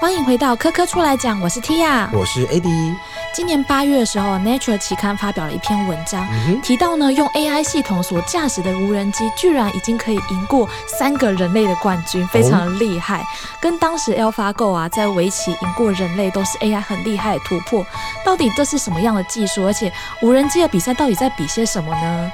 欢迎回到科科出来讲，我是 Tia，我是 AD。今年八月的时候，Nature 期刊发表了一篇文章，提到呢，用 AI 系统所驾驶的无人机，居然已经可以赢过三个人类的冠军，非常的厉害。跟当时 AlphaGo 啊，在围棋赢过人类，都是 AI 很厉害的突破。到底这是什么样的技术？而且无人机的比赛到底在比些什么呢？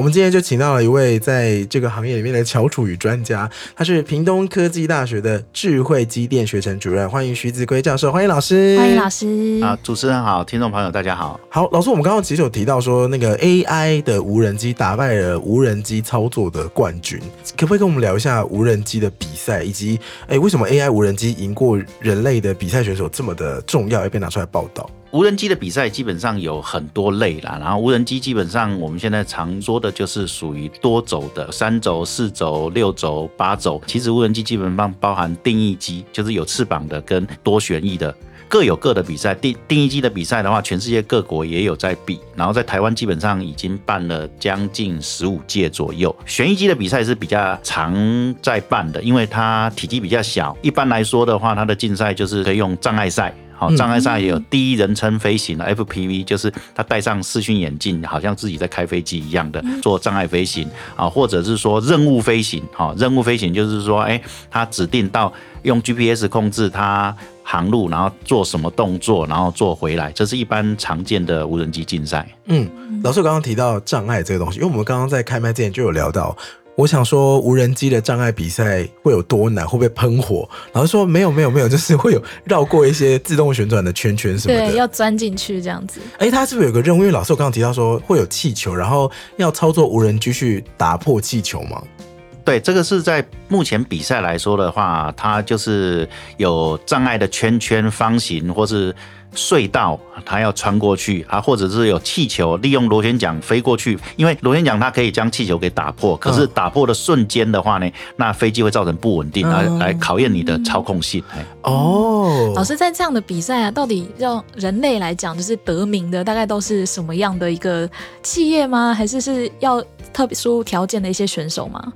我们今天就请到了一位在这个行业里面的翘楚与专家，他是屏东科技大学的智慧机电学程主任，欢迎徐子圭教授，欢迎老师，欢迎老师。啊，主持人好，听众朋友大家好，好，老师，我们刚刚其实有提到说那个 AI 的无人机打败了无人机操作的冠军，可不可以跟我们聊一下无人机的比赛，以及哎为什么 AI 无人机赢过人类的比赛选手这么的重要，要被拿出来报道？无人机的比赛基本上有很多类啦，然后无人机基本上我们现在常说的就是属于多轴的，三轴、四轴、六轴、八轴。其实无人机基本上包含定义机，就是有翅膀的跟多旋翼的，各有各的比赛。定定义机的比赛的话，全世界各国也有在比，然后在台湾基本上已经办了将近十五届左右。旋翼机的比赛是比较常在办的，因为它体积比较小。一般来说的话，它的竞赛就是可以用障碍赛。好，障碍上也有第一人称飞行的 FPV，就是他戴上视讯眼镜，好像自己在开飞机一样的做障碍飞行啊，或者是说任务飞行。好，任务飞行就是说，哎，他指定到用 GPS 控制它航路，然后做什么动作，然后做回来，这是一般常见的无人机竞赛。嗯，老师刚刚提到障碍这个东西，因为我们刚刚在开麦之前就有聊到。我想说，无人机的障碍比赛会有多难？会不会喷火？老师说没有，没有，没有，就是会有绕过一些自动旋转的圈圈什么的，要钻进去这样子。哎，他是不是有个任务？因为老师我刚刚提到说会有气球，然后要操作无人机去打破气球吗？对，这个是在目前比赛来说的话，它就是有障碍的圈圈、方形或是。隧道，它要穿过去啊，或者是有气球利用螺旋桨飞过去，因为螺旋桨它可以将气球给打破。可是打破的瞬间的话呢，那飞机会造成不稳定，来来考验你的操控性。哦，老师在这样的比赛啊，到底让人类来讲，就是得名的大概都是什么样的一个企业吗？还是是要特殊条件的一些选手吗？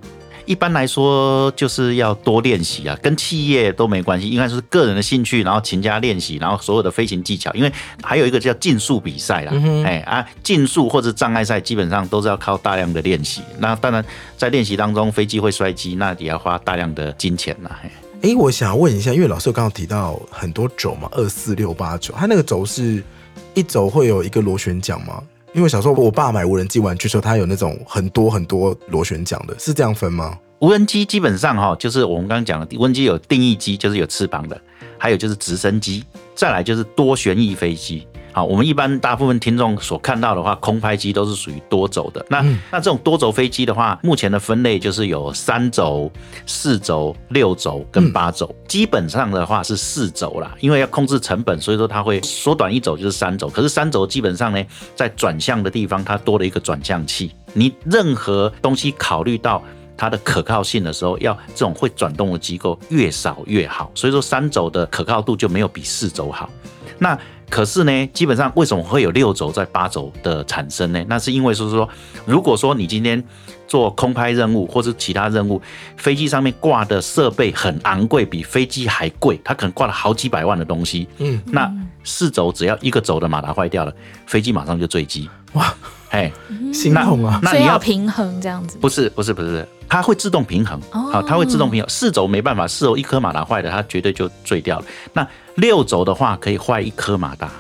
一般来说，就是要多练习啊，跟企业都没关系，应该是个人的兴趣，然后勤加练习，然后所有的飞行技巧。因为还有一个叫竞速比赛啦，哎啊，竞速或者障碍赛基本上都是要靠大量的练习。那当然在练习当中，飞机会摔机，那也要花大量的金钱啦。哎，我想问一下，因为老师刚刚提到很多轴嘛，二四六八九，它那个轴是一轴会有一个螺旋桨吗？因为小时候我爸买无人机玩具时候，他有那种很多很多螺旋桨的，是这样分吗？无人机基本上哈，就是我们刚刚讲的，无人机有定义机，就是有翅膀的，还有就是直升机，再来就是多旋翼飞机。好，我们一般大部分听众所看到的话，空拍机都是属于多轴的。那那这种多轴飞机的话，目前的分类就是有三轴、四轴、六轴跟八轴。基本上的话是四轴啦，因为要控制成本，所以说它会缩短一轴就是三轴。可是三轴基本上呢，在转向的地方它多了一个转向器。你任何东西考虑到它的可靠性的时候，要这种会转动的机构越少越好。所以说三轴的可靠度就没有比四轴好。那可是呢，基本上为什么会有六轴在八轴的产生呢？那是因为就是说，如果说你今天做空拍任务或是其他任务，飞机上面挂的设备很昂贵，比飞机还贵，它可能挂了好几百万的东西。嗯，那四轴只要一个轴的马达坏掉了，飞机马上就坠机。哇，哎，心痛啊！那你要平衡这样子？不是，不是，不是，它会自动平衡。好，它会自动平衡。四轴没办法，四轴一颗马达坏了，它绝对就坠掉了。那六轴的话可以坏一颗马达，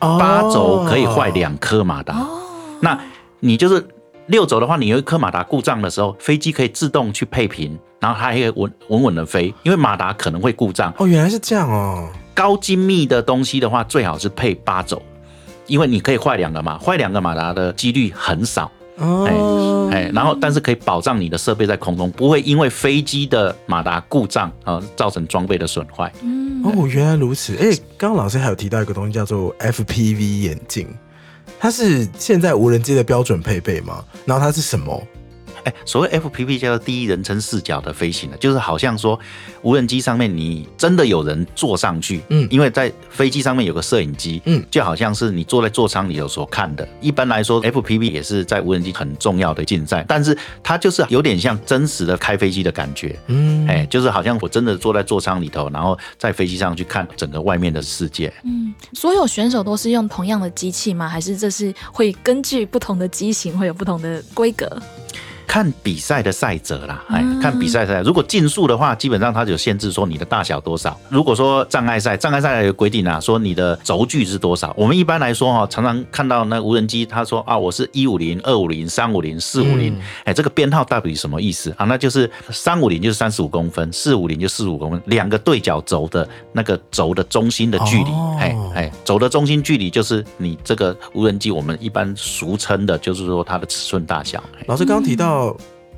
八轴可以坏两颗马达。哦那你就是六轴的话，你有一颗马达故障的时候，飞机可以自动去配平，然后它还可以稳稳稳的飞，因为马达可能会故障。哦，原来是这样哦。高精密的东西的话，最好是配八轴，因为你可以坏两个马，坏两个马达的几率很少。哦，哎，然后但是可以保障你的设备在空中不会因为飞机的马达故障啊造成装备的损坏。嗯，哦，原来如此。哎，刚刚老师还有提到一个东西叫做 FPV 眼镜，它是现在无人机的标准配备吗？然后它是什么？哎，所谓 FPV 叫做第一人称视角的飞行呢，就是好像说无人机上面你真的有人坐上去，嗯，因为在飞机上面有个摄影机，嗯，就好像是你坐在座舱里有所看的。一般来说，FPV 也是在无人机很重要的竞赛，但是它就是有点像真实的开飞机的感觉，嗯，哎，就是好像我真的坐在座舱里头，然后在飞机上去看整个外面的世界。嗯，所有选手都是用同样的机器吗？还是这是会根据不同的机型会有不同的规格？看比赛的赛者啦，哎，看比赛赛。如果竞速的话，基本上它有限制，说你的大小多少。如果说障碍赛，障碍赛有规定啊，说你的轴距是多少。我们一般来说哈，常常看到那无人机，他说啊，我是一五零、二五零、三五零、四五零，哎，这个编号到底什么意思啊？那就是三五零就是三十五公分，四五零就四十五公分，两个对角轴的那个轴的中心的距离，哎哎，轴的中心距离就是你这个无人机我们一般俗称的，就是说它的尺寸大小。老师刚刚提到。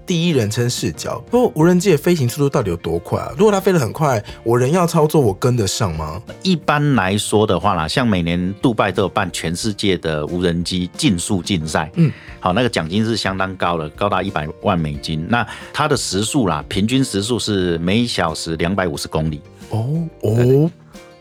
第一人称视角，不过无人机的飞行速度到底有多快啊？如果它飞得很快，我人要操作，我跟得上吗？一般来说的话啦，像每年杜拜都有办全世界的无人机竞速竞赛，嗯，好，那个奖金是相当高的，高达一百万美金。那它的时速啦，平均时速是每小时两百五十公里。哦哦，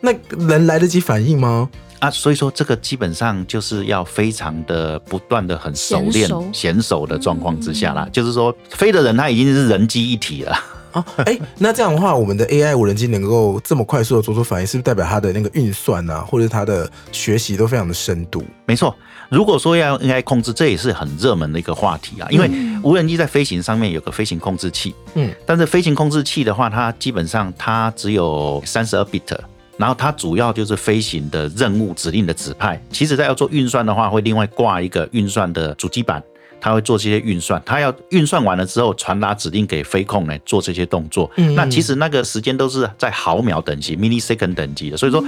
那人来得及反应吗？啊，所以说这个基本上就是要非常的不断的很熟练、娴熟的状况之下啦。就是说飞的人他已经是人机一体了。啊，哎，那这样的话，我们的 AI 无人机能够这么快速的做出反应，是不是代表它的那个运算啊，或者它的学习都非常的深度？没错，如果说要 AI 控制，这也是很热门的一个话题啊。因为无人机在飞行上面有个飞行控制器，嗯，但是飞行控制器的话，它基本上它只有三十二 bit。然后它主要就是飞行的任务指令的指派。其实，在要做运算的话，会另外挂一个运算的主机板，它会做这些运算。它要运算完了之后，传达指令给飞控呢做这些动作。那其实那个时间都是在毫秒等级 （millisecond） 等级的。所以说，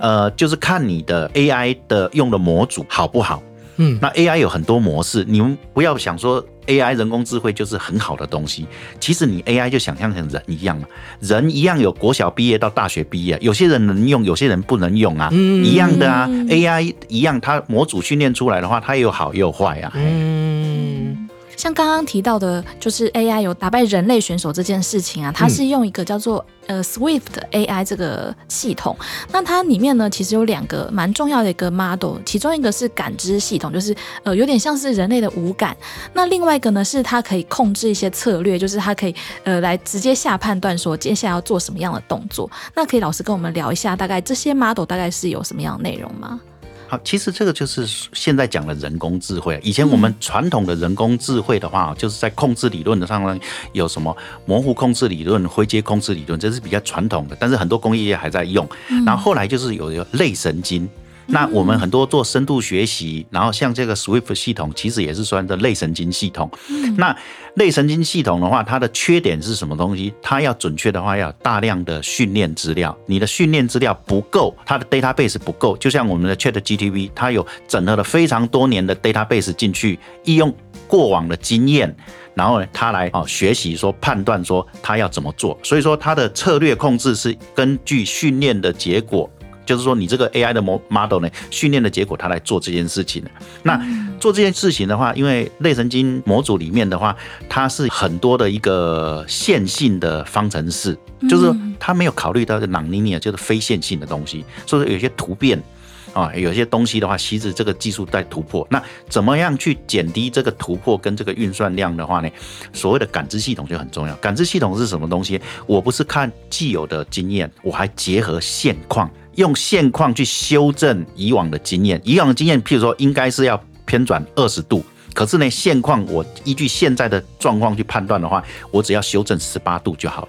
呃，就是看你的 AI 的用的模组好不好。嗯，那 AI 有很多模式，你们不要想说 AI 人工智慧就是很好的东西。其实你 AI 就想象成人一样嘛，人一样有国小毕业到大学毕业，有些人能用，有些人不能用啊，一样的啊。AI 一样，它模组训练出来的话，它也有好也有坏啊。嗯。像刚刚提到的，就是 AI 有打败人类选手这件事情啊，它是用一个叫做呃 Swift AI 这个系统。那它里面呢，其实有两个蛮重要的一个 model，其中一个是感知系统，就是呃有点像是人类的五感。那另外一个呢，是它可以控制一些策略，就是它可以呃来直接下判断说接下来要做什么样的动作。那可以老师跟我们聊一下，大概这些 model 大概是有什么样的内容吗？好，其实这个就是现在讲的人工智慧。以前我们传统的人工智慧的话，就是在控制理论的上呢，有什么模糊控制理论、灰阶控制理论，这是比较传统的。但是很多工业业还在用。然后后来就是有类神经。那我们很多做深度学习，然后像这个 Swift 系统，其实也是算的类神经系统。那类神经系统的话，它的缺点是什么东西？它要准确的话，要大量的训练资料。你的训练资料不够，它的 database 不够。就像我们的 Chat GTP，它有整合了非常多年的 database 进去，利用过往的经验，然后呢，它来哦学习说判断说它要怎么做。所以说它的策略控制是根据训练的结果。就是说，你这个 AI 的模 model 呢，训练的结果，它来做这件事情。那做这件事情的话，因为类神经模组里面的话，它是很多的一个线性的方程式，就是它没有考虑到这 nonlinear，就是非线性的东西，所以有些突变啊，有些东西的话，其实这个技术在突破。那怎么样去减低这个突破跟这个运算量的话呢？所谓的感知系统就很重要。感知系统是什么东西？我不是看既有的经验，我还结合现况。用现况去修正以往的经验，以往的经验，譬如说应该是要偏转二十度，可是呢，现况我依据现在的状况去判断的话，我只要修正十八度就好了。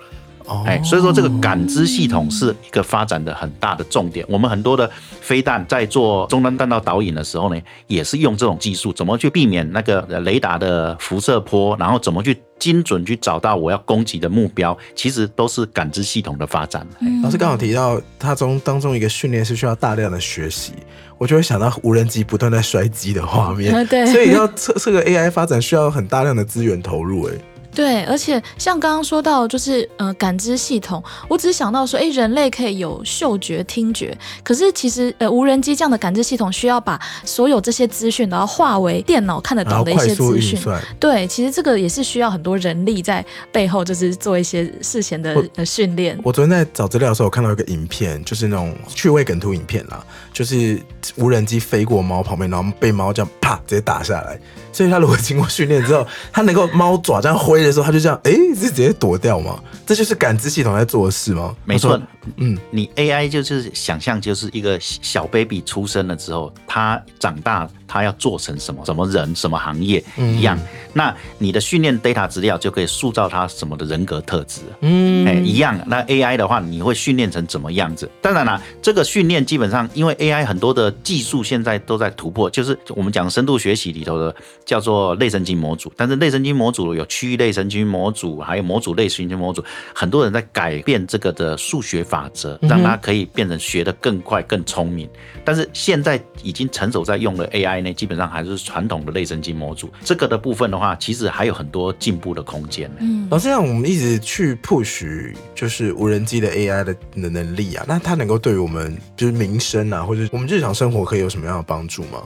哎，所以说这个感知系统是一个发展的很大的重点。我们很多的飞弹在做终端弹道导引的时候呢，也是用这种技术，怎么去避免那个雷达的辐射波，然后怎么去精准去找到我要攻击的目标，其实都是感知系统的发展。老师刚好提到，它中当中一个训练是需要大量的学习，我就会想到无人机不断在摔机的画面。对，所以要测这个 AI 发展需要很大量的资源投入。哎。对，而且像刚刚说到，就是呃感知系统，我只是想到说，哎，人类可以有嗅觉、听觉，可是其实呃无人机这样的感知系统需要把所有这些资讯，然后化为电脑看得懂的一些资讯。对，其实这个也是需要很多人力在背后，就是做一些事前的呃训练。我昨天在找资料的时候，我看到一个影片，就是那种趣味梗图影片啦，就是无人机飞过猫旁边，然后被猫这样啪直接打下来。所以它如果经过训练之后，它能够猫爪这样挥的时候，他就这样，哎，是直接躲掉吗？这就是感知系统在做的事吗？没错，嗯，你 AI 就是想象就是一个小 baby 出生了之后，他长大。他要做成什么什么人什么行业一样，那你的训练 data 资料就可以塑造他什么的人格特质，嗯，哎，一样。那 AI 的话，你会训练成怎么样子？当然了，这个训练基本上，因为 AI 很多的技术现在都在突破，就是我们讲深度学习里头的叫做类神经模组，但是类神经模组有区域类神经模组，还有模组类神经模组，很多人在改变这个的数学法则，让它可以变成学得更快、更聪明。但是现在已经成熟在用了 AI。呢基本上还是传统的类神经模组，这个的部分的话，其实还有很多进步的空间。嗯，老师，像我们一直去 push 就是无人机的 AI 的的能力啊，那它能够对于我们就是民生啊，或者我们日常生活可以有什么样的帮助吗？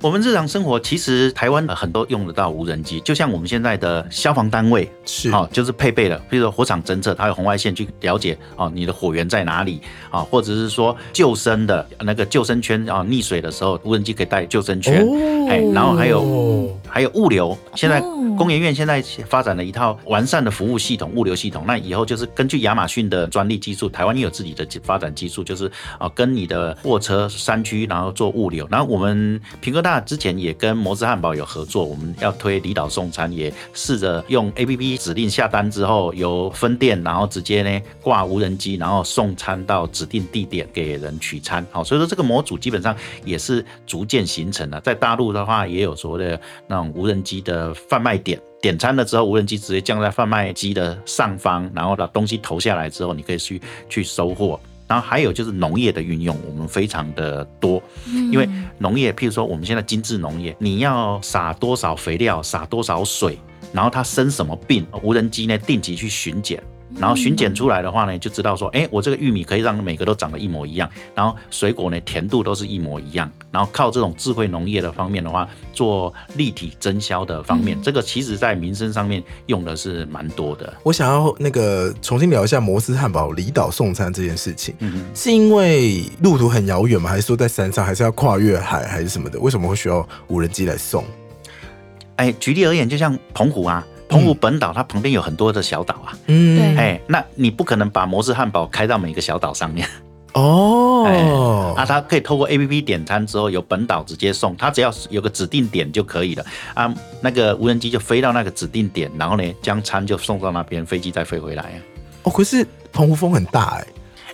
我们日常生活其实台湾很多用得到无人机，就像我们现在的消防单位是。哦，就是配备了，比如说火场侦测，它有红外线去了解哦你的火源在哪里啊，或者是说救生的那个救生圈啊，溺水的时候无人机可以带救生圈，哎，然后还有还有物流，现在工研院现在发展了一套完善的服务系统，物流系统，那以后就是根据亚马逊的专利技术，台湾也有自己的发展技术，就是啊跟你的货车山区然后做物流，然后我们平哥大。之前也跟摩斯汉堡有合作，我们要推离岛送餐，也试着用 A P P 指令下单之后，由分店然后直接呢挂无人机，然后送餐到指定地点给人取餐。好，所以说这个模组基本上也是逐渐形成了。在大陆的话，也有所谓的那种无人机的贩卖点，点餐了之后，无人机直接降在贩卖机的上方，然后把东西投下来之后，你可以去去收货。然后还有就是农业的运用，我们非常的多，因为农业，譬如说我们现在精致农业，你要撒多少肥料，撒多少水，然后它生什么病，无人机呢定期去巡检。然后巡检出来的话呢，就知道说，哎，我这个玉米可以让每个都长得一模一样，然后水果呢甜度都是一模一样，然后靠这种智慧农业的方面的话，做立体增销的方面，这个其实在民生上面用的是蛮多的。我想要那个重新聊一下摩斯汉堡离岛送餐这件事情，嗯是因为路途很遥远吗？还是说在山上，还是要跨越海，还是什么的？为什么会需要无人机来送？哎，举例而言，就像澎湖啊。澎湖本岛它旁边有很多的小岛啊，嗯，哎，那你不可能把摩斯汉堡开到每个小岛上面。哦，啊，它可以透过 A P P 点餐之后，由本岛直接送，它只要有个指定点就可以了。啊，那个无人机就飞到那个指定点，然后呢将餐就送到那边，飞机再飞回来啊。哦，可是澎湖风很大哎。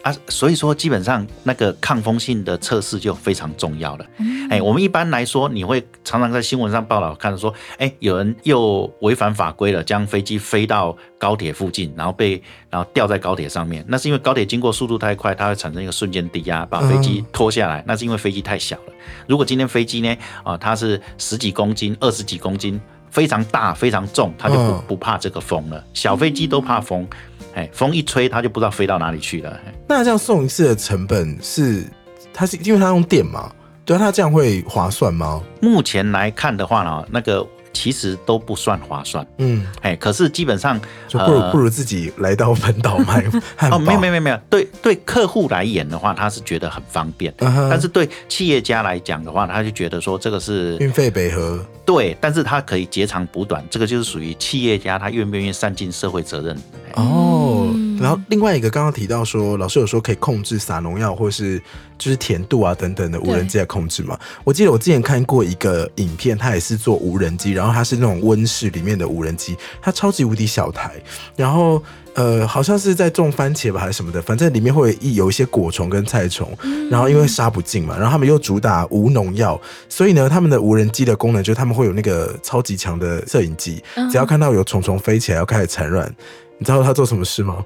啊，所以说基本上那个抗风性的测试就非常重要了。哎，我们一般来说，你会常常在新闻上报道看到说，哎，有人又违反法规了，将飞机飞到高铁附近，然后被然后吊在高铁上面。那是因为高铁经过速度太快，它会产生一个瞬间低压，把飞机拖下来。那是因为飞机太小了。如果今天飞机呢，啊，它是十几公斤、二十几公斤，非常大、非常重，它就不不怕这个风了。小飞机都怕风。哎，风一吹，它就不知道飞到哪里去了。那这样送一次的成本是，它是因为它用电嘛？对，它这样会划算吗？目前来看的话呢，那个。其实都不算划算，嗯，哎，可是基本上就不如不如自己来到本岛买 哦，没有没有没有，对对，客户来演的话，他是觉得很方便，但是对企业家来讲的话，他就觉得说这个是运费北河，对，但是他可以截长补短，这个就是属于企业家他愿不愿意善尽社会责任。哦。然后另外一个刚刚提到说，老师有说可以控制撒农药或是就是甜度啊等等的无人机来控制嘛？我记得我之前看过一个影片，它也是做无人机，然后它是那种温室里面的无人机，它超级无敌小台，然后呃好像是在种番茄吧还是什么的，反正里面会有一些果虫跟菜虫，然后因为杀不尽嘛，然后他们又主打无农药，所以呢他们的无人机的功能就是他们会有那个超级强的摄影机，只要看到有虫虫飞起来要开始产卵。你知道他做什么事吗？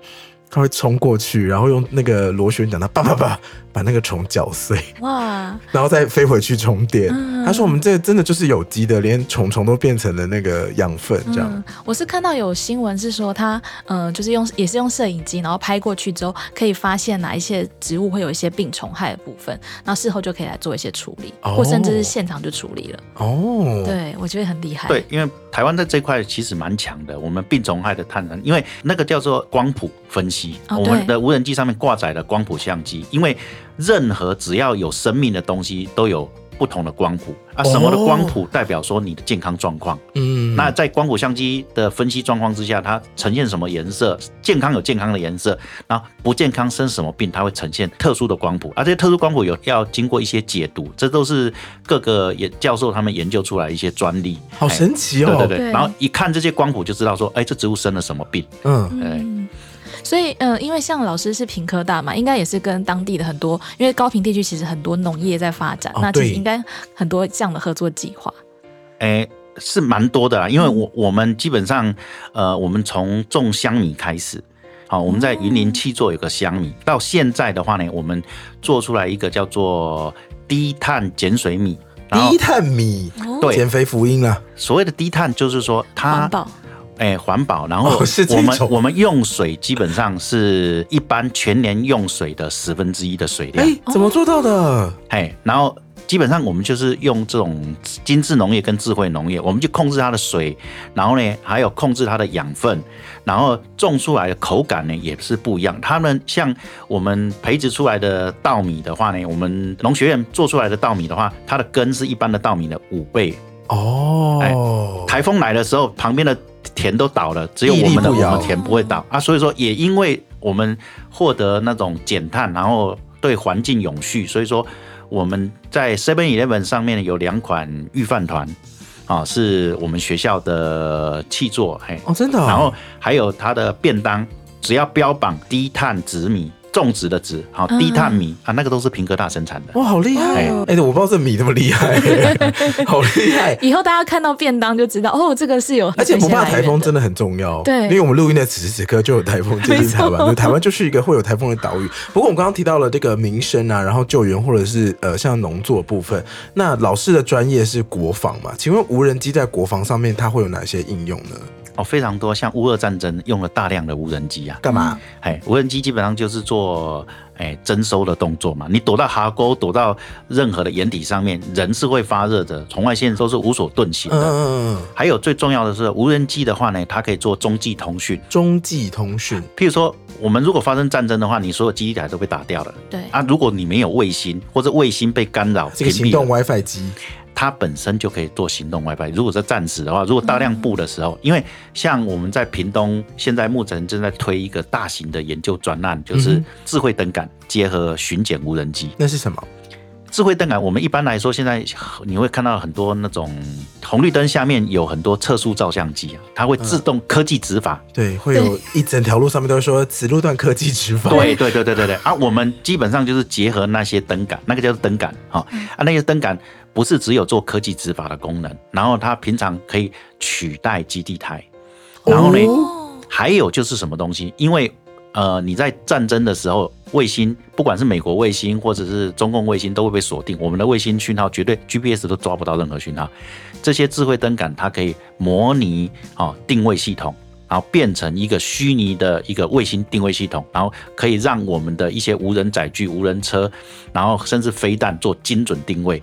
他会冲过去，然后用那个螺旋桨，他叭叭叭把把那个虫搅碎，哇，然后再飞回去充电。嗯他说我们这真的就是有机的，连虫虫都变成了那个养分，这样。嗯，我是看到有新闻是说他，呃，就是用也是用摄影机，然后拍过去之后，可以发现哪一些植物会有一些病虫害的部分，然后事后就可以来做一些处理，哦或甚至是现场就处理了。哦，对，我觉得很厉害。对，，因为台湾在这一块其实蛮强的，我们病虫害的探测，因为那个叫做光谱分析，哦我们的无人机上面挂载了光谱相机，因为任何只要有生命的东西都有不同的光谱啊，什么的哦光谱代表说你的健康状况。嗯，那在光谱相机的分析状况之下，它呈现什么颜色？健康有健康的颜色，然后不健康生什么病，它会呈现特殊的光谱。而、这些特殊光谱有要经过一些解读，这都是各个研教授他们研究出来一些专利。好哎神奇哦。对对对，对然后一看这些光谱就知道说，哎，这植物生了什么病。嗯，嗯。所以，呃，因为像老师是平科大嘛，应该也是跟当地的很多，因为高平地区其实很多农业在发展，哦那其实应该很多这样的合作计划。哎，是蛮多的啦，因为我我们基本上，呃，我们从种香米开始，好，我们在云林七座有个香米，到现在的话呢，我们做出来一个叫做低碳碱水米。低碳米，对减肥福音啊。所谓的低碳，就是说它哎，环保，然后我们、种我们用水基本上是一般全年用水的十分之一的水量，哎，怎么做到的？哎，然后基本上我们就是用这种精致农业跟智慧农业，我们就控制它的水，然后呢还有控制它的养分，然后种出来的口感呢也是不一样。他们像我们培植出来的稻米的话呢，我们农学院做出来的稻米的话，它的根是一般的稻米的五倍。哦，台风来的时候，旁边的田都倒了，只有我们的田不会倒啊。所以说，也因为我们获得那种减碳，然后对环境永续，所以说我们在 Seven Eleven 上面有两款御饭团啊，是我们学校的气作，嘿，哦，真的哦。然后还有它的便当，只要标榜低碳紫米。种植的植，好低碳米啊，那个都是平哥大生产的。哇，好厉害！哦哎，我不知道这米那么厉害，好厉害。以后大家看到便当就知道，哦，这个是有，而且不怕台风真的很重要，对因为我们录音的此时此刻就有台风接近台湾，对台湾就是一个会有台风的岛屿。不过我们刚刚提到了这个民生啊，然后救援或者是呃像农作部分，那老师的专业是国防嘛？请问无人机在国防上面它会有哪些应用呢？哦，非常多，像乌俄战争用了大量的无人机啊，干嘛？哎，无人机基本上就是做哎征收的动作嘛。你躲到壕沟，躲到任何的掩体上面，人是会发热的，红外线都是无所遁形的。嗯嗯嗯，还有最重要的是，无人机的话呢，它可以做中继通讯。中继通讯譬如说，我们如果发生战争的话，你所有基地台都被打掉了对，啊。如果你没有卫星，或者卫星被干扰、这个行动，WiFi 机，它本身就可以做行动 WiFi。如果是暂时的话，如果大量布的时候，因为像我们在屏东，现在目前正在推一个大型的研究专案，就是智慧灯杆结合巡检无人机。那是什么？智慧灯杆，我们一般来说，现在你会看到很多那种红绿灯下面有很多测速照相机啊，它会自动科技执法。对，会有一整条路上面都会说此路段科技执法。对对对对对对啊！我们基本上就是结合那些灯杆，那个叫做灯杆哈、啊，那些灯杆不是只有做科技执法的功能，然后它平常可以取代基地台，然后呢，哦，还有就是什么东西？因为呃，你在战争的时候，卫星不管是美国卫星或者是中共卫星都会被锁定，我们的卫星讯号绝对 GPS 都抓不到任何讯号。这些智慧灯杆它可以模拟哦定位系统。然后变成一个虚拟的一个卫星定位系统，然后可以让我们的一些无人载具、无人车，然后甚至飞弹做精准定位。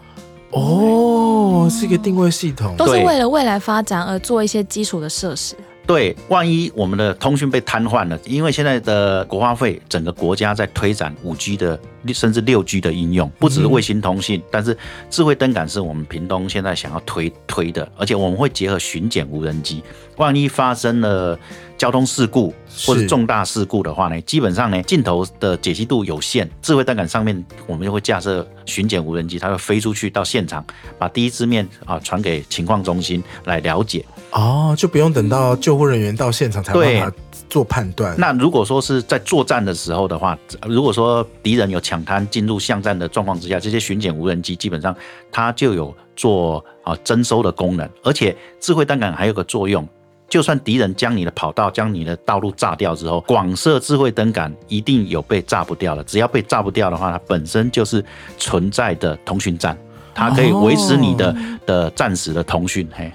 哦，是一个定位系统。都是对为了未来发展而做一些基础的设施。对，万一我们的通讯被瘫痪了，因为现在的国花费，整个国家在推展五 G 的甚至六 G 的应用，不只是卫星通信，但是智慧灯杆是我们屏东现在想要推推的，而且我们会结合巡检无人机，万一发生了交通事故或者重大事故的话呢，基本上呢镜头的解析度有限，智慧灯杆上面我们就会架设巡检无人机，它会飞出去到现场，把第一支面啊传给情况中心来了解。哦，就不用等到救护人员到现场才有对办法做判断。那如果说是在作战的时候的话，如果说敌人有抢滩进入巷战的状况之下，这些巡检无人机基本上它就有做啊征收的功能，而且智慧弹杆还有个作用，就算敌人将你的跑道、将你的道路炸掉之后，广设智慧灯杆一定有被炸不掉的。只要被炸不掉的话，它本身就是存在的通讯站，它可以维持你的的暂时的通讯。嘿。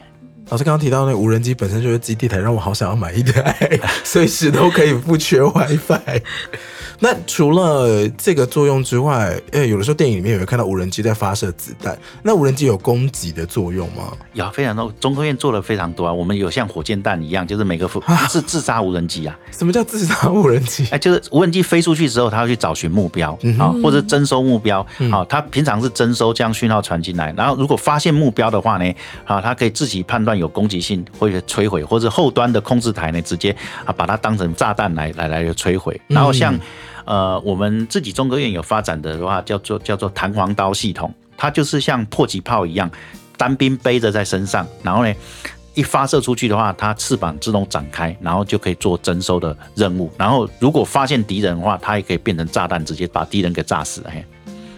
老师刚刚提到那无人机本身就是基地台，让我好想要买一台，随时都可以不缺 WiFi。那除了这个作用之外，诶，有的时候电影里面有看到无人机在发射子弹，那无人机有攻击的作用吗？有非常多，中科院做了非常多啊。我们有像火箭弹一样，就是每个是 自杀无人机啊。什么叫自杀无人机？哎，就是无人机飞出去之后，它要去找寻目标啊，或者征收目标啊。它平常是征收将讯号传进来，然后如果发现目标的话呢，啊，它可以自己判断有攻击性或者摧毁，或者后端的控制台呢，直接啊把它当成炸弹来来来摧毁。然后像。呃，我们自己中科院有发展的话，叫做叫做弹簧刀系统，它就是像迫击炮一样，单兵背着在身上，然后呢，一发射出去的话，它翅膀自动展开，然后就可以做征收的任务。然后如果发现敌人的话，它也可以变成炸弹，直接把敌人给炸死。嘿，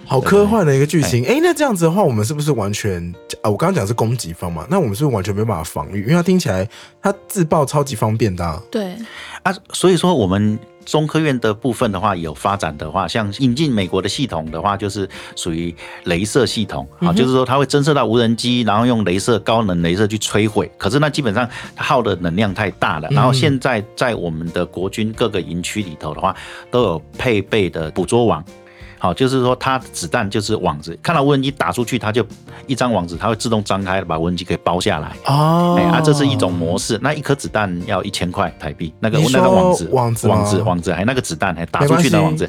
好科幻的一个剧情。哎，那这样子的话，我们是不是完全啊？我刚刚讲是攻击方嘛，那我们是不是完全没办法防御？因为它听起来它自爆超级方便的。对啊，所以说我们。中科院的部分的话，有发展的话，像引进美国的系统的话，就是属于镭射系统啊，就是说它会侦测到无人机，然后用镭射高能镭射去摧毁。可是那基本上它耗的能量太大了。然后现在在我们的国军各个营区里头的话，都有配备的捕捉网。好，就是说它子弹就是网子，看到无人机打出去，它就一张网子，它会自动张开，把无人机给包下来。哦，哎啊，这是一种模式。那一颗子弹要一千块台币，那个那个网子网子网子网子，还那个子弹还打出去的网子，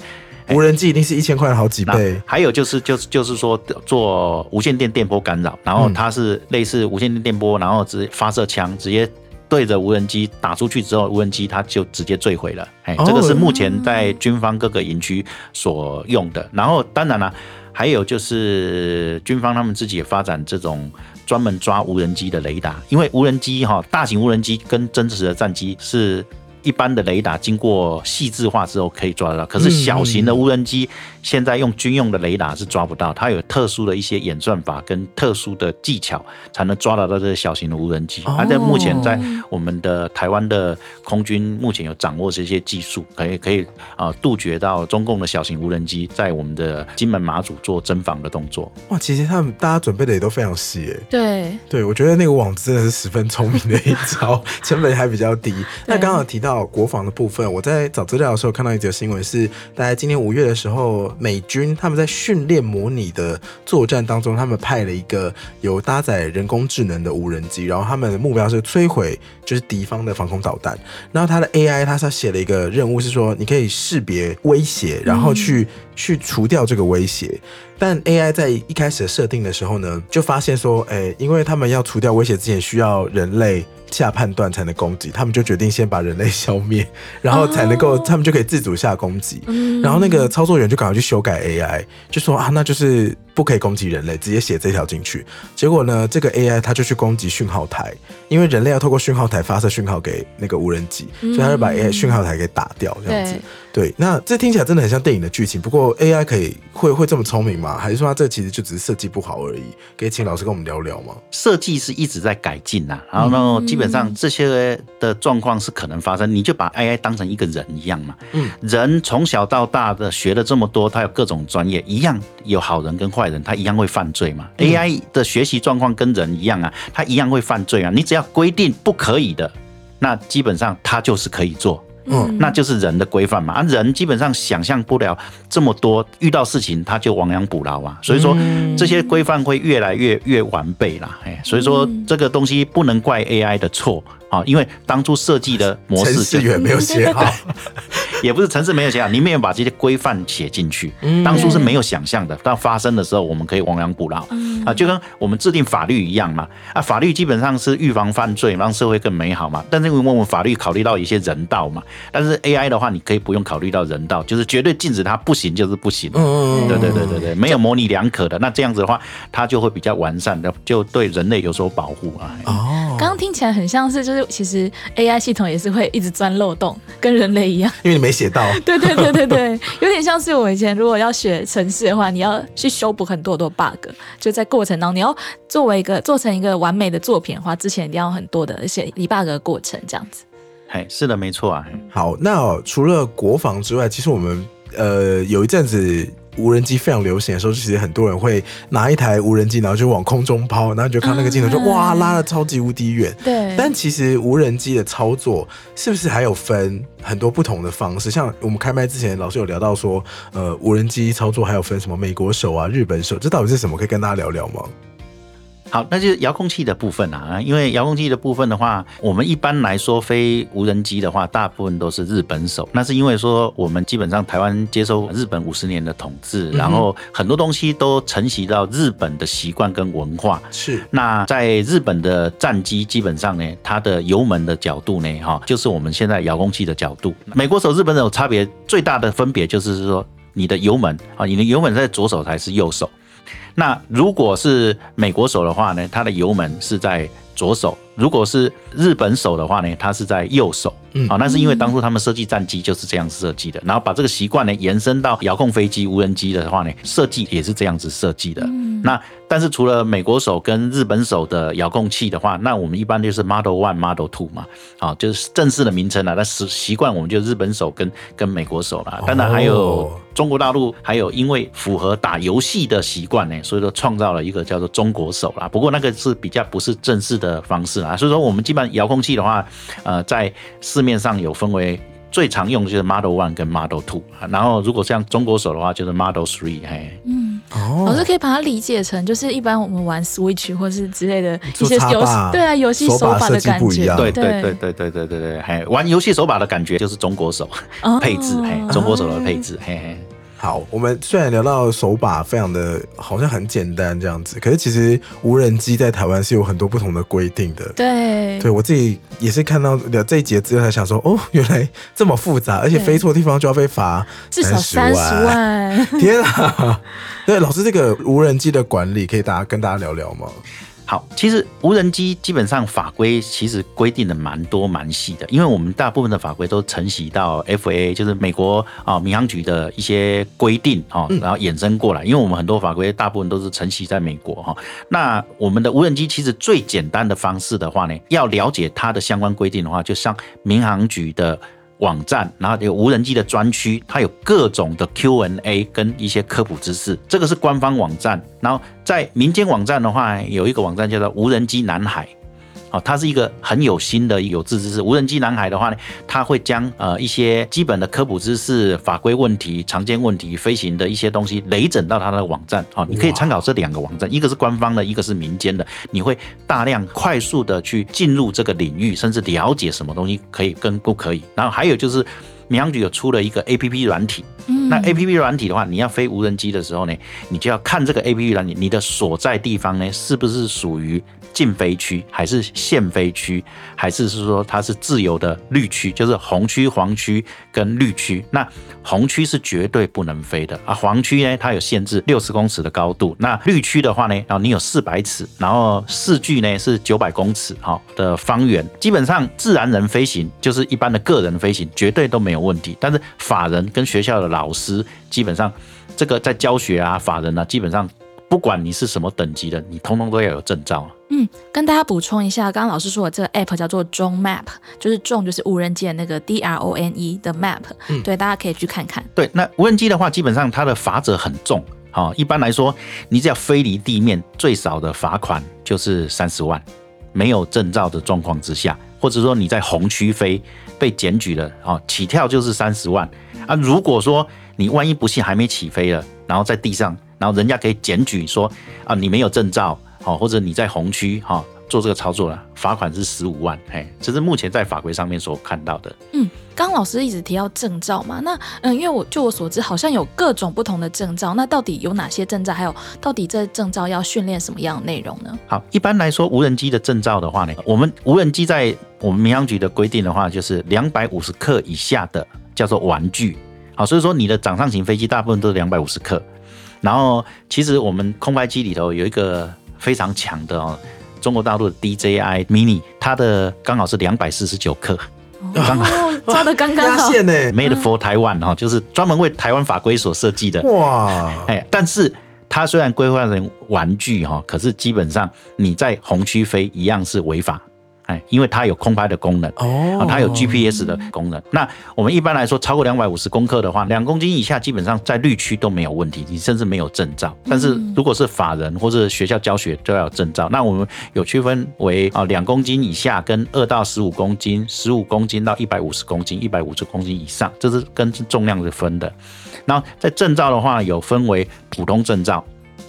无人机一定是一千块好几倍。还有就是就是就是说做无线电电波干扰，然后它是类似无线电电波，然后直发射枪直接。对着无人机打出去之后，无人机它就直接坠毁了。哎，这个是目前在军方各个营区所用的。然后，当然了，还有就是军方他们自己也发展这种专门抓无人机的雷达，因为无人机哈，大型无人机跟真实的战机是。一般的雷达经过细致化之后可以抓得到，可是小型的无人机现在用军用的雷达是抓不到，它有特殊的一些演算法跟特殊的技巧才能抓得到这些小型的无人机。而在目前在我们的台湾的空军目前有掌握这些技术，可以可以啊杜绝到中共的小型无人机在我们的金门马祖做侦防的动作。哇，其实他们大家准备的也都非常细诶。对对，我觉得那个网真的是十分聪明的一招，成本还比较低。那刚刚提到。到国防的部分，我在找资料的时候看到一则新闻，是大概今年五月的时候，美军他们在训练模拟的作战当中，他们派了一个有搭载人工智能的无人机，然后他们的目标是摧毁就是敌方的防空导弹。然后他的 AI，他是写了一个任务，是说你可以识别威胁，然后去去除掉这个威胁。但 AI 在一开始的设定的时候呢，就发现说，哎，因为他们要除掉威胁之前，需要人类。下判断才能攻击，他们就决定先把人类消灭，然后才能够，他们就可以自主下攻击。然后那个操作员就赶快去修改 AI，就说啊，那就是。不可以攻击人类，直接写这条进去。结果呢，这个 AI 它就去攻击讯号台，因为人类要透过讯号台发射讯号给那个无人机，所以它就把 AI 讯号台给打掉，这样子。对，那这听起来真的很像电影的剧情。不过 AI 可以会会这么聪明吗？还是说它这其实就只是设计不好而已？可以请老师跟我们聊聊吗？设计是一直在改进呐，然后呢，基本上这些的状况是可能发生。你就把 AI 当成一个人一样嘛。嗯，人从小到大的学了这么多，他有各种专业，一样有好人跟坏。坏人他一样会犯罪嘛？AI 的学习状况跟人一样啊，他一样会犯罪啊。你只要规定不可以的，那基本上他就是可以做，嗯，那就是人的规范嘛。啊，人基本上想象不了这么多，遇到事情他就亡羊补牢啊。所以说这些规范会越来越越完备啦。哎，所以说这个东西不能怪 AI 的错啊，因为当初设计的模式是远没有写好。也不是城市没有写好，你没有把这些规范写进去。当初是没有想象的，但发生的时候，我们可以亡羊补牢啊，就跟我们制定法律一样嘛。啊，法律基本上是预防犯罪，让社会更美好嘛。但是因为我们法律考虑到一些人道嘛，但是 AI 的话，你可以不用考虑到人道，就是绝对禁止它不行就是不行。嗯对对对对对，没有模棱两可的。那这样子的话，它就会比较完善的，就对人类有所保护啊。哦。刚刚听起来很像是，就是其实 AI 系统也是会一直钻漏洞，跟人类一样。因为你没写到。对对对对对，有点像是我以前如果要学程式的话，你要去修补很多很多 bug，就在过程当中，你要作为一个做成一个完美的作品的话，之前一定要很多的一些 debug 的过程，这样子。哎，是的，没错啊。好，那除了国防之外，其实我们呃有一阵子。无人机非常流行的时候，其实很多人会拿一台无人机，然后就往空中抛，然后你就看那个镜头，就哇拉的超级无敌远。对。但其实无人机的操作是不是还有分很多不同的方式？像我们开麦之前，老师有聊到说，呃，无人机操作还有分什么美国手啊、日本手，这到底是什么？可以跟大家聊聊吗？好，那就是遥控器的部分啊。因为遥控器的部分的话，我们一般来说飞无人机的话，大部分都是日本手。那是因为说我们基本上台湾接收日本五十年的统治，然后很多东西都承袭到日本的习惯跟文化。是。那在日本的战机基本上呢，它的油门的角度呢，哈，就是我们现在遥控器的角度。美国手、日本手差别最大的分别就是说，你的油门啊，你的油门在左手还是右手？那如果是美国手的话呢，它的油门是在左手；如果是日本手的话呢，它是在右手。嗯，好，那是因为当初他们设计战机就是这样设计的，然后把这个习惯呢延伸到遥控飞机、无人机的话呢，设计也是这样子设计的。嗯，那但是除了美国手跟日本手的遥控器的话，那我们一般就是 Model One、Model Two 嘛，好，就是正式的名称了。那习习惯我们就日本手跟跟美国手了。当然还有中国大陆，还有因为符合打游戏的习惯呢，所以说创造了一个叫做中国手啦。不过那个是比较不是正式的方式啊。所以说我们基本上遥控器的话，呃，在市面上有分为最常用就是 Model One 跟 Model Two，然后如果像中国手的话就是 Model Three，嘿，嗯，哦，老师可以把它理解成就是一般我们玩 Switch 或是之类的一些游戏，对啊，游戏手把的感觉，对对对对对对对对，嘿，玩游戏手把的感觉就是中国手配置，嘿，中国手的配置，嘿嘿。好，我们虽然聊到手把非常的好像很简单这样子，可是其实无人机在台湾是有很多不同的规定的。对，对我自己也是看到这一节资料才想说，哦，原来这么复杂，而且飞错地方就要被罚至少三十万。天啊！对，老师，这个无人机的管理可以大家跟大家聊聊吗？好，其实无人机基本上法规其实规定的蛮多蛮细的，因为我们大部分的法规都承袭到 FAA，就是美国啊民航局的一些规定啊，然后衍生过来。因为我们很多法规大部分都是承袭在美国哈。那我们的无人机其实最简单的方式的话呢，要了解它的相关规定的话，就像民航局的。网站，然后有无人机的专区，它有各种的 Q&A 跟一些科普知识，这个是官方网站。然后在民间网站的话，有一个网站叫做无人机南海。哦，它是一个很有心的有志之士。无人机男孩的话呢，它会将呃一些基本的科普知识、法规问题、常见问题、飞行的一些东西累整到它的网站。哦，你可以参考这两个网站，一个是官方的，一个是民间的。你会大量快速的去进入这个领域，甚至了解什么东西可以跟不可以。然后还有就是民航局有出了一个 A P P 软体。那 A P P 软体的话，你要飞无人机的时候呢，你就要看这个 A P P 软体，你的所在地方呢是不是属于。禁飞区还是限飞区，还是是说它是自由的绿区，就是红区、黄区跟绿区。那红区是绝对不能飞的啊，黄区呢它有限制六十公尺的高度。那绿区的话呢，然后你有四百尺，然后视距呢是九百公尺哈的方圆。基本上自然人飞行就是一般的个人飞行绝对都没有问题，但是法人跟学校的老师基本上这个在教学啊，法人啊基本上。不管你是什么等级的，你通通都要有证照。嗯，跟大家补充一下，刚刚老师说的这个 app 叫做 Drone Map，就是 Drone 就是无人机的那个 D R O N E 的 map，对，大家可以去看看。对，那无人机的话，基本上它的罚则很重。好，一般来说，你只要飞离地面，最少的罚款就是三十万。没有证照的状况之下，或者说你在红区飞被检举了，哦，起跳就是三十万啊。如果说你万一不幸还没起飞了，然后在地上。然后人家可以检举说啊，你没有证照，好，或者你在红区哈做这个操作了，罚款是十五万，嘿，这是目前在法规上面所看到的。嗯，刚老师一直提到证照嘛，那嗯，因为我就我所知，好像有各种不同的证照，那到底有哪些证照？还有到底这证照要训练什么样的内容呢？好，一般来说，无人机的证照的话呢，我们无人机在我们民航局的规定的话，就是两百五十克以下的叫做玩具，好，所以说你的掌上型飞机大部分都是两百五十克。然后，其实我们空拍机里头有一个非常强的哦，中国大陆的 DJI Mini，它的刚好是两百四十九克刚好抓的刚刚好。线呢，Made for Taiwan 哈，就是专门为台湾法规所设计的。哇，哎，但是它虽然规划成玩具哈，可是基本上你在红区飞一样是违法。哎，因为它有空拍的功能哦，它有 GPS 的功能。那我们一般来说，超过两百五十公克的话，两公斤以下基本上在绿区都没有问题，你甚至没有证照。但是如果是法人或者学校教学都要有证照。那我们有区分为啊两公斤以下跟二到十五公斤，十五公斤到一百五十公斤，一百五十公斤以上，这是跟重量是分的。然后在证照的话，有分为普通证照。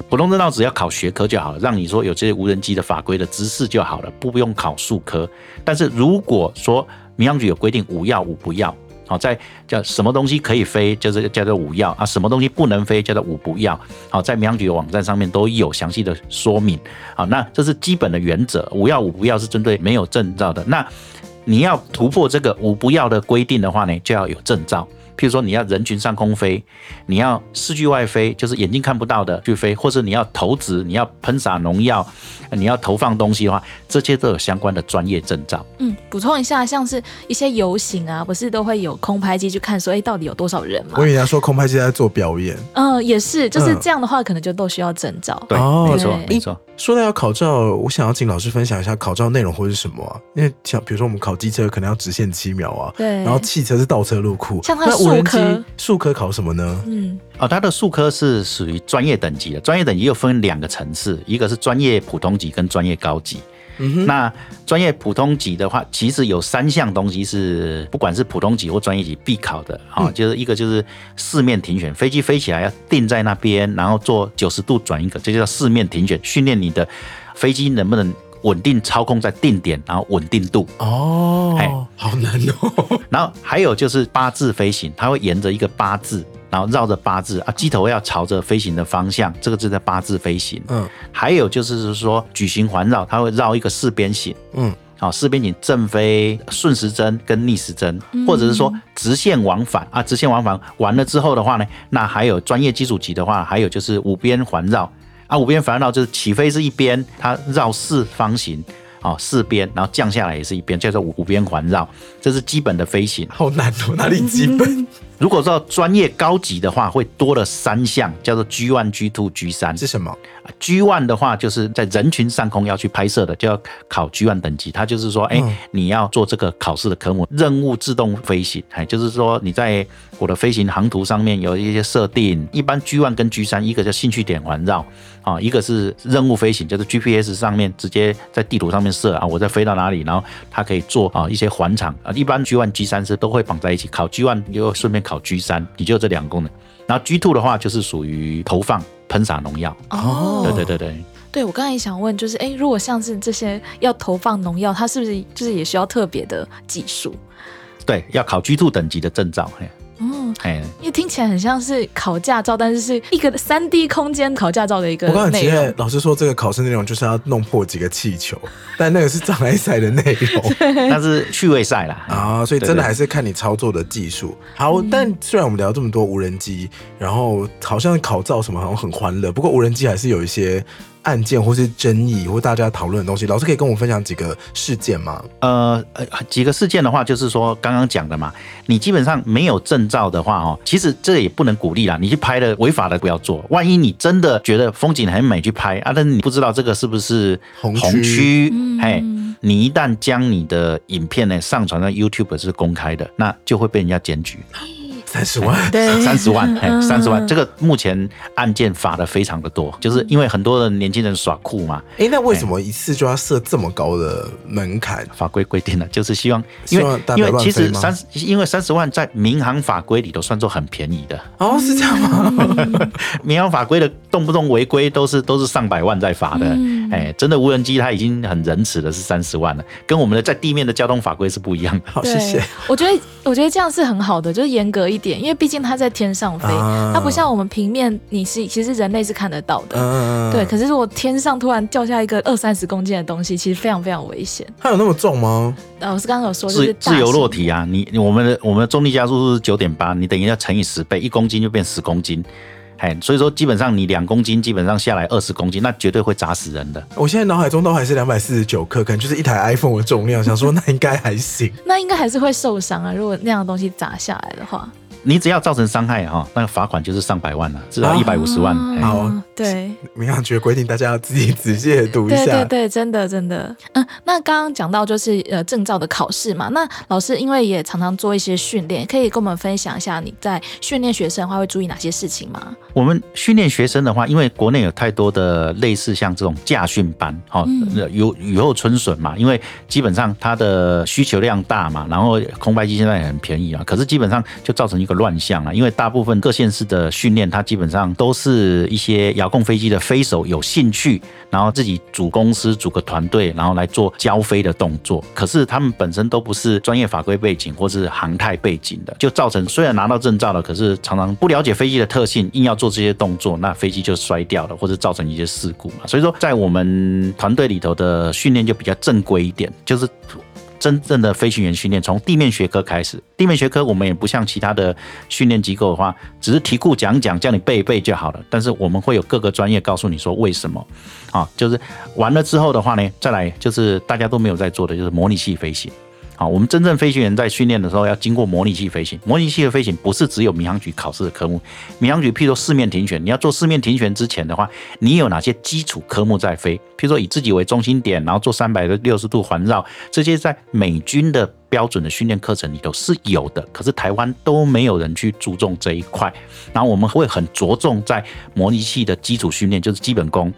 普通证照只要考学科就好了，让你说有这些无人机的法规的知识就好了，不用考数科。但是如果说民航局有规定五要五不要，好在叫什么东西可以飞，就是叫做五要啊，什么东西不能飞叫做五不要。好，在民航局的网站上面都有详细的说明。好，那这是基本的原则，五要五不要是针对没有证照的。那你要突破这个五不要的规定的话呢，就要有证照。譬如说你要人群上空飞，你要视距外飞，就是眼睛看不到的去飞，或者你要投掷，你要喷洒农药，你要投放东西的话，这些都有相关的专业证照。嗯，补充一下，像是一些游行啊，不是都会有空拍机去看，说哎到底有多少人吗？我以为说空拍机在做表演。嗯，也是，就是这样的话，可能就都需要证照。对，没错，没错。说到要考照，我想要请老师分享一下考照内容或是什么啊？因为像比如说我们考机车可能要直线七秒啊，对，然后汽车是倒车入库，像它数科，数科考什么呢？嗯，哦，它的数科是属于专业等级的，专业等级又分两个层次，一个是专业普通级跟专业高级。嗯那专业普通级的话，其实有三项东西是不管是普通级或专业级必考的啊，就是一个就是四面停选，飞机飞起来要定在那边，然后做九十度转一个，这就叫四面停选，训练你的飞机能不能稳定操控在定点，然后稳定度。哦，哎，好难哦。然后还有就是八字飞行，它会沿着一个八字。然后绕着八字啊，机头要朝着飞行的方向，这个就在八字飞行。嗯，还有就是说矩形环绕，它会绕一个四边形。嗯，好，四边形正飞、顺时针跟逆时针，或者是说直线往返啊，直线往返完了之后的话呢，那还有专业基础级的话，还有就是五边环绕啊，五边环绕就是起飞是一边，它绕四方形。哦，四边，然后降下来也是一边，叫做五五边环绕，这是基本的飞行。好难哦，哪里基本？如果说专业高级的话，会多了三项，叫做 G one、G two、G 三。是什么？G one 的话，就是在人群上空要去拍摄的，就要考 G one 等级。它就是说，哎，你要做这个考试的科目，任务自动飞行。哎，就是说你在我的飞行航图上面有一些设定。一般 G one 跟 G 三，一个叫兴趣点环绕。啊，一个是任务飞行，就是 GPS 上面直接在地图上面设啊，我在飞到哪里，然后它可以做啊一些环场啊。一般 G one、G 三是都会绑在一起考 G one，又顺便考 G 三，你就这两个功能。然后 G two 的话就是属于投放喷洒农药。哦，对对对对。对我刚才也想问，就是哎，如果像是这些要投放农药，它是不是就是也需要特别的技术？对，要考 G two 等级的证照。嘿。哦，哎，因为听起来很像是考驾照，但是是一个三 D 空间考驾照的一个。我刚才其实老师说这个考试内容就是要弄破几个气球，但那个是障碍赛的内容，那是趣味赛啦。啊，所以真的还是看你操作的技术。好，但虽然我们聊这么多无人机，然后好像考照什么好像很欢乐，不过无人机还是有一些。案件或是争议或大家讨论的东西，老师可以跟我分享几个事件吗？呃呃，几个事件的话，就是说刚刚讲的嘛，你基本上没有证照的话，哦，其实这也不能鼓励啦。你去拍的违法的不要做，万一你真的觉得风景很美去拍啊，但是你不知道这个是不是红区，嘿，你一旦将你的影片呢上传到 YouTube 是公开的，那就会被人家检举。三十万，对，三十万，哎，三十万，这个目前案件罚的非常的多，就是因为很多的年轻人耍酷嘛。哎，那为什么一次就要设这么高的门槛？法规规定的，就是希望，因为因为其实三，因为三十万在民航法规里头算作很便宜的。哦，是这样吗？民航法规的动不动违规都是都是上百万在罚的。哎，真的无人机它已经很仁慈的是三十万了，跟我们的在地面的交通法规是不一样的。好，谢谢。我觉得我觉得这样是很好的，就是严格一。点，因为毕竟它在天上飞，它不像我们平面，你是其实人类是看得到的，对。可是如果天上突然掉下一个二三十公斤的东西，其实非常非常危险。它有那么重吗？老师刚刚有说是自由落体啊，你我们的我们的重力加速度是九点八，你等于要乘以十倍，一公斤就变十公斤。哎，所以说基本上你两公斤，基本上下来二十公斤，那绝对会砸死人的。我现在脑海中都还是两百四十九克，可能就是一台 iPhone 的重量，想说那应该还行。那应该还是会受伤啊，如果那样的东西砸下来的话。你只要造成伤害哈，那个罚款就是上百万了，至少一百五十万。好，对，民航局规定，大家要自己仔细的读一下。对对对，真的真的。嗯，那刚刚讲到就是呃证照的考试嘛，那老师因为也常常做一些训练，可以跟我们分享一下你在训练学生的话会注意哪些事情吗？我们训练学生的话，因为国内有太多的类似像这种驾训班，哈，有雨后春笋嘛，因为基本上它的需求量大嘛，然后空白机现在也很便宜啊，可是基本上就造成一个。乱象啊！因为大部分各县市的训练，它基本上都是一些遥控飞机的飞手有兴趣，然后自己组公司、组个团队，然后来做交飞的动作。可是他们本身都不是专业法规背景或是航太背景的，就造成虽然拿到证照了，可是常常不了解飞机的特性，硬要做这些动作，那飞机就摔掉了，或者造成一些事故嘛。所以说，在我们团队里头的训练就比较正规一点，就是。真正的飞行员训练从地面学科开始，地面学科我们也不像其他的训练机构的话，只是题库讲讲，叫你背一背就好了。但是我们会有各个专业告诉你说为什么，啊，就是完了之后的话呢，再来就是大家都没有在做的就是模拟器飞行。好，我们真正飞行员在训练的时候要经过模拟器飞行。模拟器的飞行不是只有民航局考试的科目。民航局譬如说四面停旋，你要做四面停旋之前的话，你有哪些基础科目在飞？譬如说以自己为中心点，然后做三百六十度环绕，这些在美军的标准的训练课程里头是有的。可是台湾都没有人去注重这一块。然后我们会很着重在模拟器的基础训练，就是基本功。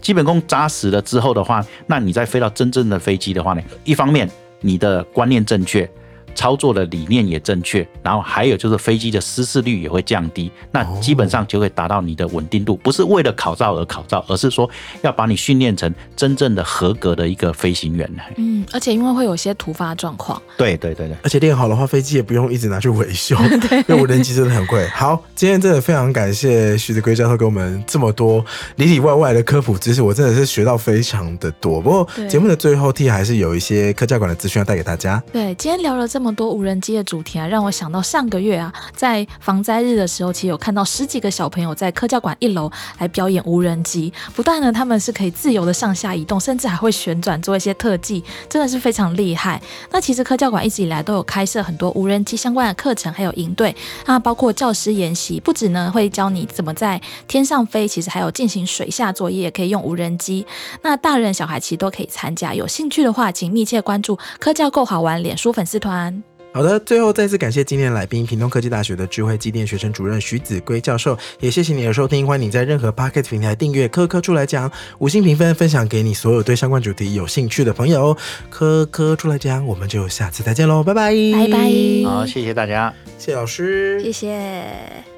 基本功扎实了之后的话，那你再飞到真正的飞机的话呢？一方面你的观念正确。操作的理念也正确，然后还有就是飞机的失事率也会降低，那基本上就会达到你的稳定度。不是为了考照而考照，而是说要把你训练成真正的合格的一个飞行员。嗯，而且因为会有些突发状况。对对对对，而且练好的话，飞机也不用一直拿去维修，因为无人机真的很贵。好，今天真的非常感谢徐子圭教授给我们这么多里里外外的科普知识，我真的是学到非常的多。不过节目的最后，T 还是有一些科教馆的资讯要带给大家。对，今天聊了这么。多无人机的主题啊，让我想到上个月啊，在防灾日的时候，其实有看到十几个小朋友在科教馆一楼来表演无人机。不但呢，他们是可以自由的上下移动，甚至还会旋转做一些特技，真的是非常厉害。那其实科教馆一直以来都有开设很多无人机相关的课程，还有营队那，包括教师研习，不止呢会教你怎么在天上飞，其实还有进行水下作业，可以用无人机。那大人小孩其实都可以参加，有兴趣的话，请密切关注科教够好玩脸书粉丝团。好的，最后再次感谢今天来宾，屏东科技大学的智慧机电学生主任徐子圭教授，也谢谢你的收听，欢迎你在任何 p o c k e t 平台订阅科科出来讲，五星评分，分享给你所有对相关主题有兴趣的朋友。科科出来讲，我们就下次再见喽，拜拜，拜拜，好，谢谢大家，谢老师，谢谢。